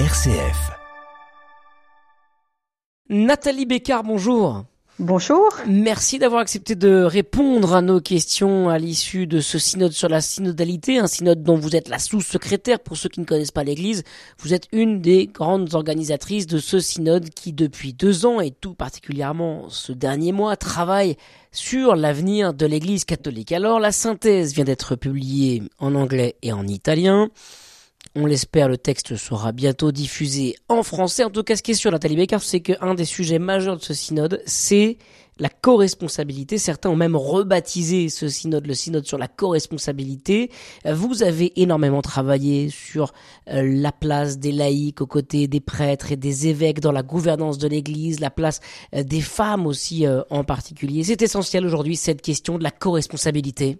RCF. Nathalie Bécard, bonjour. Bonjour. Merci d'avoir accepté de répondre à nos questions à l'issue de ce synode sur la synodalité, un synode dont vous êtes la sous-secrétaire pour ceux qui ne connaissent pas l'Église. Vous êtes une des grandes organisatrices de ce synode qui, depuis deux ans et tout particulièrement ce dernier mois, travaille sur l'avenir de l'Église catholique. Alors, la synthèse vient d'être publiée en anglais et en italien. On l'espère, le texte sera bientôt diffusé en français. En tout cas, ce qui est sûr, Nathalie Becker, c'est qu'un des sujets majeurs de ce synode, c'est la co-responsabilité. Certains ont même rebaptisé ce synode, le synode sur la co-responsabilité. Vous avez énormément travaillé sur euh, la place des laïcs aux côtés des prêtres et des évêques dans la gouvernance de l'Église, la place euh, des femmes aussi euh, en particulier. C'est essentiel aujourd'hui cette question de la co-responsabilité.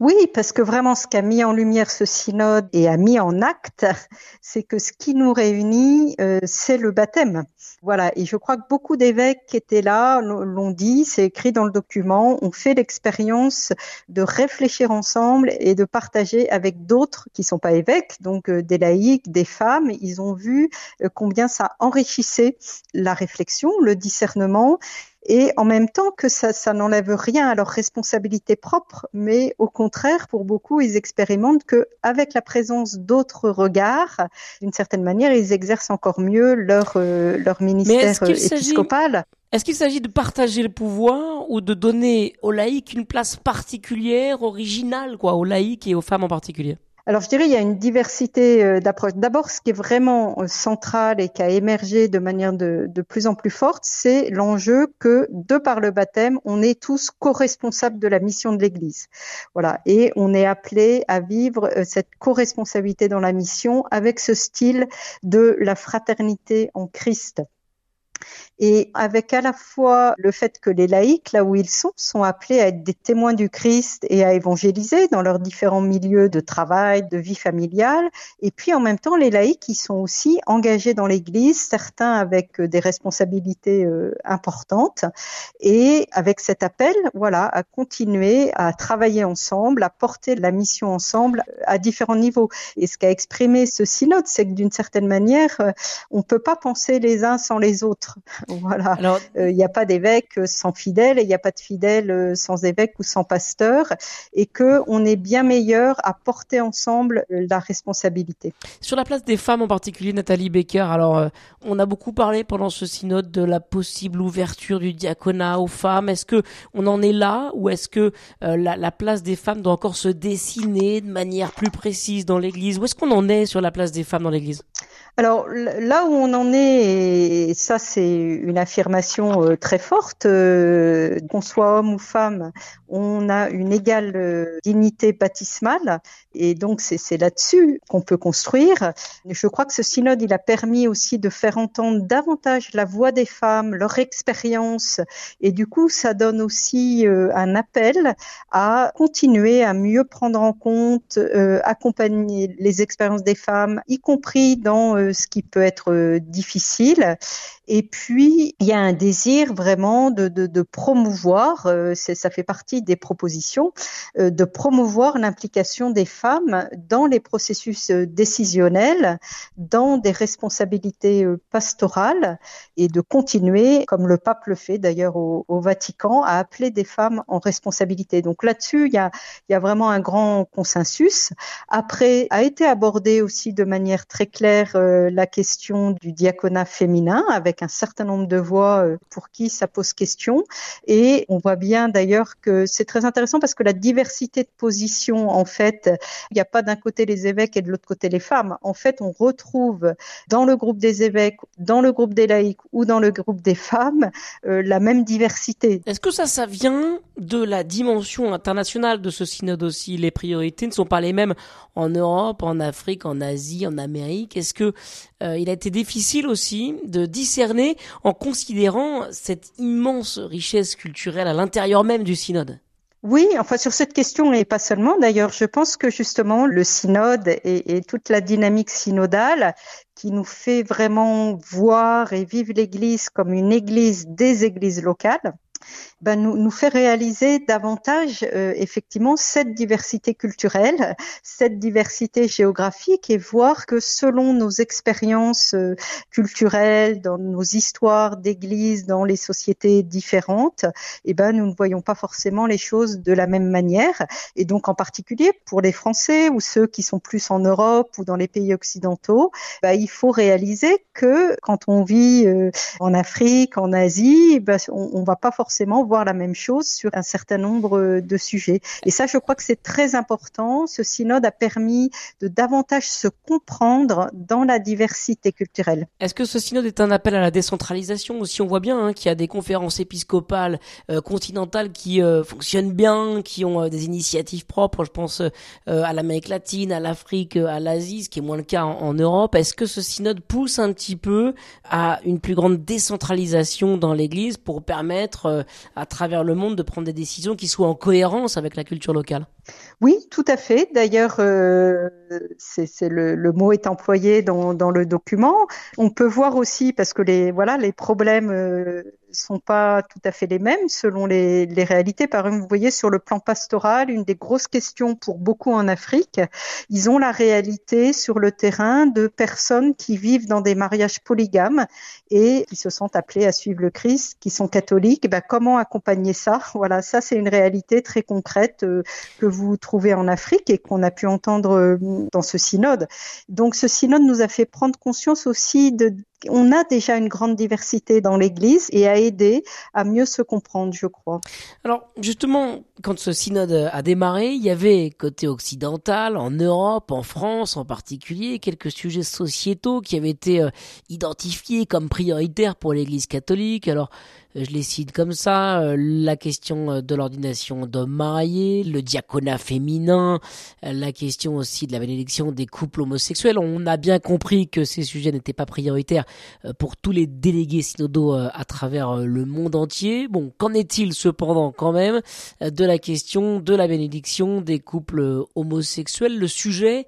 Oui, parce que vraiment ce qu'a mis en lumière ce synode et a mis en acte, c'est que ce qui nous réunit, euh, c'est le baptême. Voilà, et je crois que beaucoup d'évêques qui étaient là l'ont dit, c'est écrit dans le document, ont fait l'expérience de réfléchir ensemble et de partager avec d'autres qui sont pas évêques, donc euh, des laïcs, des femmes. Ils ont vu euh, combien ça enrichissait la réflexion, le discernement et en même temps que ça, ça n'enlève rien à leur responsabilité propre, mais au contraire, pour beaucoup, ils expérimentent que avec la présence d'autres regards, d'une certaine manière, ils exercent encore mieux leur euh, leur ministère euh, épiscopal. Est-ce qu'il s'agit de partager le pouvoir ou de donner aux laïcs une place particulière, originale, quoi, aux laïcs et aux femmes en particulier? Alors je dirais il y a une diversité euh, d'approches. D'abord, ce qui est vraiment euh, central et qui a émergé de manière de, plus en plus forte, c'est l'enjeu que de par le baptême, on est tous co-responsables de la mission de l'Église. Voilà, et on est appelé à vivre euh, cette co-responsabilité dans la mission avec ce style de la fraternité en Christ et avec à la fois le fait que les laïcs, là où ils sont, sont appelés à être des témoins du Christ et à évangéliser dans leurs différents milieux de travail, de vie familiale, et puis en même temps les laïcs qui sont aussi engagés dans l'Église, certains avec euh, des responsabilités euh, importantes, et avec cet appel, voilà, à continuer à travailler ensemble, à porter la mission ensemble à différents niveaux. Et ce qu'a exprimé ce synode, c'est que d'une certaine manière, euh, on peut pas penser les uns sans les autres. Voilà. Euh, il n'y a pas d'évêque sans fidèle et il n'y a pas de fidèle euh, sans évêque ou sans pasteur et que on est bien meilleur à porter ensemble euh, la responsabilité. Sur la place des femmes en particulier, Nathalie Becker, alors on a beaucoup parlé pendant ce synode de la possible ouverture du diaconat aux femmes. Est-ce que on en est là ou est-ce que la, la, place des femmes doit encore se dessiner de manière plus précise dans l'Église? Où est-ce qu'on en est sur la place des femmes dans l'Église? Alors là où on en est, et ça c'est une affirmation euh, très forte, euh, qu'on soit homme ou femme, on a une égale euh, dignité baptismale et donc c'est là-dessus qu'on peut construire. Je crois que ce synode il a permis aussi de faire entendre davantage la voix des femmes, leur expérience et du coup ça donne aussi un appel à continuer à mieux prendre en compte, accompagner les expériences des femmes, y compris dans ce qui peut être euh, difficile. Et puis, il y a un désir vraiment de, de, promouvoir, euh, ça fait partie des propositions, euh, de promouvoir l'implication des femmes dans les processus décisionnels, dans des responsabilités pastorales, et de continuer, comme le pape le fait d'ailleurs au, au, Vatican, à appeler des femmes en responsabilité. Donc là-dessus, il il y a vraiment un grand consensus. Après, a été abordé aussi de manière très claire euh, la question du diaconat féminin avec un certain nombre de voix euh, pour qui ça pose question. Et on voit bien d'ailleurs que c'est très intéressant parce que la diversité de positions, en fait, il n'y a pas d'un côté les évêques et de l'autre côté les femmes. En fait, on retrouve dans le groupe des évêques, dans le groupe des laïcs ou dans le groupe des femmes euh, la même diversité. Est-ce que ça, ça vient de la dimension internationale de ce synode aussi? Les priorités ne sont pas les mêmes en Europe, en Afrique, en Asie, en Amérique. Est-ce que euh, il a été difficile aussi de discerner en considérant cette immense richesse culturelle à l'intérieur même du synode oui, enfin sur cette question et pas seulement. D'ailleurs, je pense que justement le synode et, et, toute la dynamique synodale qui nous fait vraiment voir et vivre l'Église comme une Église des Églises locales, ben, nous, nous fait réaliser davantage euh, effectivement cette diversité culturelle, cette diversité géographique et voir que selon nos expériences euh, culturelles, dans nos histoires d'église, dans les sociétés différentes, eh ben, nous ne voyons pas forcément les choses de la même manière. Et donc en particulier pour les Français ou ceux qui sont plus en Europe ou dans les pays occidentaux, ben, il faut réaliser que quand on vit euh, en Afrique, en Asie, ben, on, ne va pas forcément voir la même chose sur un certain nombre de sujets. Et ça, je crois que c'est très important. Ce synode a permis de davantage se comprendre dans la diversité culturelle. Est-ce que ce synode est un appel à la décentralisation aussi? On voit bien hein, qu'il y a des conférences épiscopales euh, continentales qui euh, fonctionnent bien, qui ont des initiatives propres. Je pense à l'Amérique latine, à l'Afrique, à l'Asie, ce qui est moins le cas en, Europe. Est-ce que ce synode pousse un petit peu à une plus grande décentralisation dans l'Église pour permettre euh, à travers le monde de prendre des décisions qui soient en cohérence avec la culture locale. Oui, tout à fait. D'ailleurs, euh, c'est le, mot est employé dans, le document. On peut voir aussi parce que les voilà les problèmes euh, sont pas tout à fait les mêmes selon les, réalités. Par exemple, vous voyez sur le plan pastoral, une des grosses questions pour beaucoup en Afrique, ils ont la réalité sur le terrain de personnes qui vivent dans des mariages polygames et qui se sentent appelées à suivre le Christ, qui sont catholiques. Ben, comment accompagner ça? Voilà, ça c'est une réalité très concrète euh, que vous trouvez en Afrique et qu'on a pu entendre euh, dans ce synode. Donc ce synode nous a fait prendre conscience aussi de on a déjà une grande diversité dans l'Église et a aidé à mieux se comprendre, je crois. Alors justement, quand ce synode a démarré, il y avait côté occidental, en Europe, en France en particulier, quelques sujets sociétaux qui avaient été euh, identifiés comme prioritaires pour l'Église catholique. Alors je les cite comme ça, euh, la question euh, de l'ordination d'hommes mariés, le diaconat féminin, la question aussi de la bénédiction des couples homosexuels. On a bien compris que ces sujets n'étaient pas prioritaires pour tous les délégués synodaux à travers le monde entier. Bon, qu'en est-il cependant quand même de la question de la bénédiction des couples homosexuels? Le sujet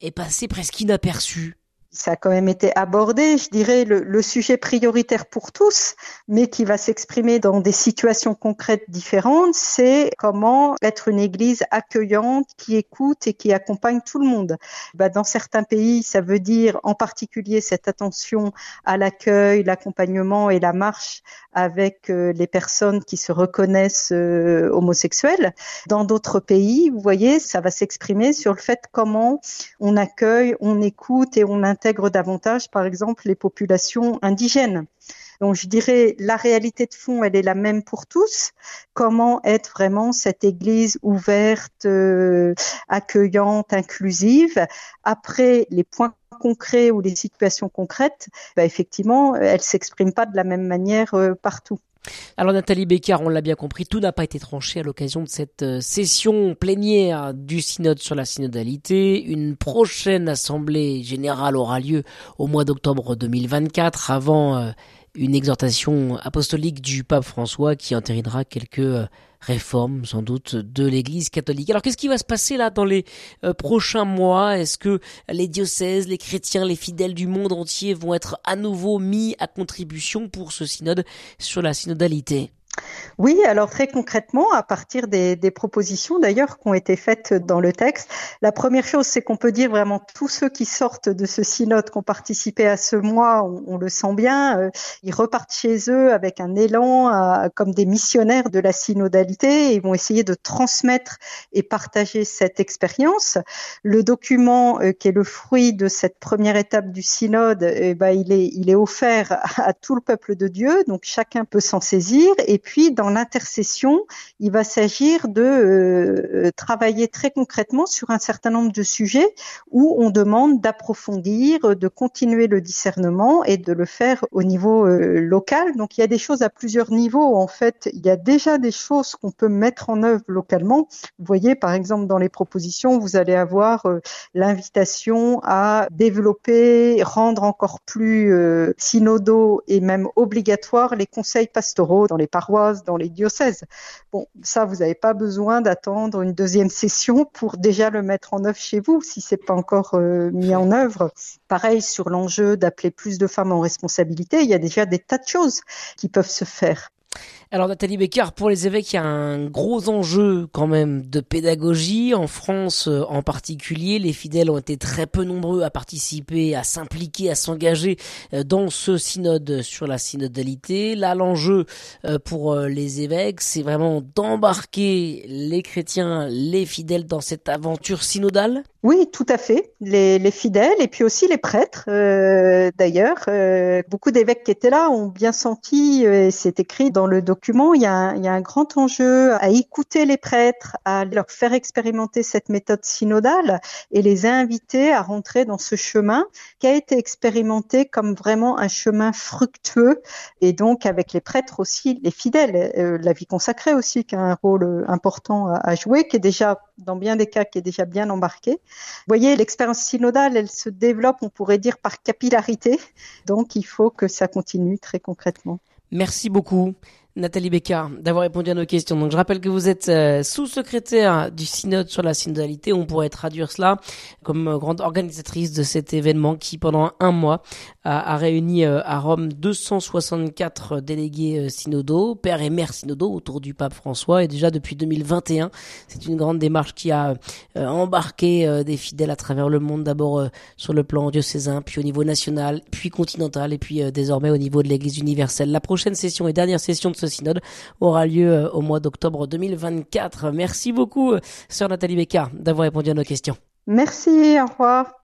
est passé presque inaperçu ça a quand même été abordé, je dirais, le, le, sujet prioritaire pour tous, mais qui va s'exprimer dans des situations concrètes différentes, c'est comment être une église accueillante qui écoute et qui accompagne tout le monde. Bah, dans certains pays, ça veut dire en particulier cette attention à l'accueil, l'accompagnement et la marche avec euh, les personnes qui se reconnaissent euh, homosexuelles. Dans d'autres pays, vous voyez, ça va s'exprimer sur le fait comment on accueille, on écoute et on davantage, par exemple, les populations indigènes. Donc je dirais la réalité de fond, elle est la même pour tous. Comment être vraiment cette Église ouverte, euh, accueillante, inclusive? Après les points concrets ou les situations concrètes, bah, effectivement, elles s'expriment pas de la même manière euh, partout. Alors Nathalie Bécard, on l'a bien compris, tout n'a pas été tranché à l'occasion de cette euh, session plénière du synode sur la synodalité. Une prochaine assemblée générale aura lieu au mois d'octobre 2024 avant une exhortation apostolique du pape François qui entérinera quelques euh, réformes sans doute de l'Église catholique. Alors qu'est-ce qui va se passer là dans les euh, prochains mois? Est-ce que les diocèses, les chrétiens, les fidèles du monde entier vont être à nouveau mis à contribution pour ce synode sur la synodalité? Oui, alors très concrètement, à partir des, des propositions d'ailleurs qui ont été faites dans le texte, la première chose, c'est qu'on peut dire vraiment tous ceux qui sortent de ce synode, qui ont participé à ce mois, on, le sent bien, euh, ils repartent chez eux avec un élan, comme des missionnaires de la synodalité, et ils vont essayer de transmettre et partager cette expérience. Le document euh, qui est le fruit de cette première étape du synode, eh ben, il, est, il est offert à, à tout le peuple de Dieu, donc chacun peut s'en saisir. Et puis, dans l'intercession, il va s'agir de euh, travailler très concrètement sur un certain nombre de sujets où on demande d'approfondir, de continuer le discernement et de le faire au niveau euh, local. Donc, il y a des choses à plusieurs niveaux. En fait, il y a déjà des choses qu'on peut mettre en œuvre localement. Vous voyez, par exemple, dans les propositions, vous allez avoir euh, l'invitation à développer, rendre encore plus synodaux et même obligatoires les conseils pastoraux dans les paroisses dans les diocèses. Bon, ça, vous n'avez pas besoin d'attendre une deuxième session pour déjà le mettre en œuvre chez vous, si c'est pas encore euh, mis en œuvre. Pareil sur l'enjeu d'appeler plus de femmes en responsabilité, il y a déjà des tas de choses qui peuvent se faire. Alors Nathalie Bécard, pour les évêques, il y a un gros enjeu quand même de pédagogie. En France euh, en particulier, les fidèles ont été très peu nombreux à participer, à s'impliquer, à s'engager euh, dans ce synode sur la synodalité. Là, l'enjeu euh, pour les évêques, c'est vraiment d'embarquer les chrétiens, les fidèles dans cette aventure synodale. Oui, tout à fait. Les, les fidèles et puis aussi les prêtres. D'ailleurs, beaucoup d'évêques qui étaient là ont bien senti, et c'est écrit dans le document, il y, a un, grand enjeu à écouter les prêtres, à leur faire expérimenter cette méthode synodale et les inviter à rentrer dans ce chemin qui a été expérimenté comme vraiment un chemin fructueux et donc avec les prêtres aussi, les fidèles, euh, la vie consacrée aussi qui a un rôle important à, à jouer, qui est déjà dans bien des cas qui est déjà bien embarqué. Vous voyez, l'expérience synodale, elle se développe, on pourrait dire, par capillarité. Donc, il faut que ça continue très concrètement. Merci beaucoup. Nathalie Bécard, d'avoir répondu à nos questions. Donc, je rappelle que vous êtes euh, sous-secrétaire du synode sur la synodalité. On pourrait traduire cela comme euh, grande organisatrice de cet événement qui, pendant un mois, a, réuni euh, à Rome 264 délégués synodaux, pères et mères synodaux autour du pape François. Et déjà depuis 2021, c'est une grande démarche qui a embarqué des fidèles à travers le monde, d'abord sur le plan diocésain, puis au niveau national, puis continental, et puis désormais au niveau de l'Église universelle. La prochaine session et dernière session de ce synode aura lieu euh, au mois d'octobre 2024. Merci beaucoup, sœur Nathalie Bécard, d'avoir répondu à nos questions. Merci, au revoir.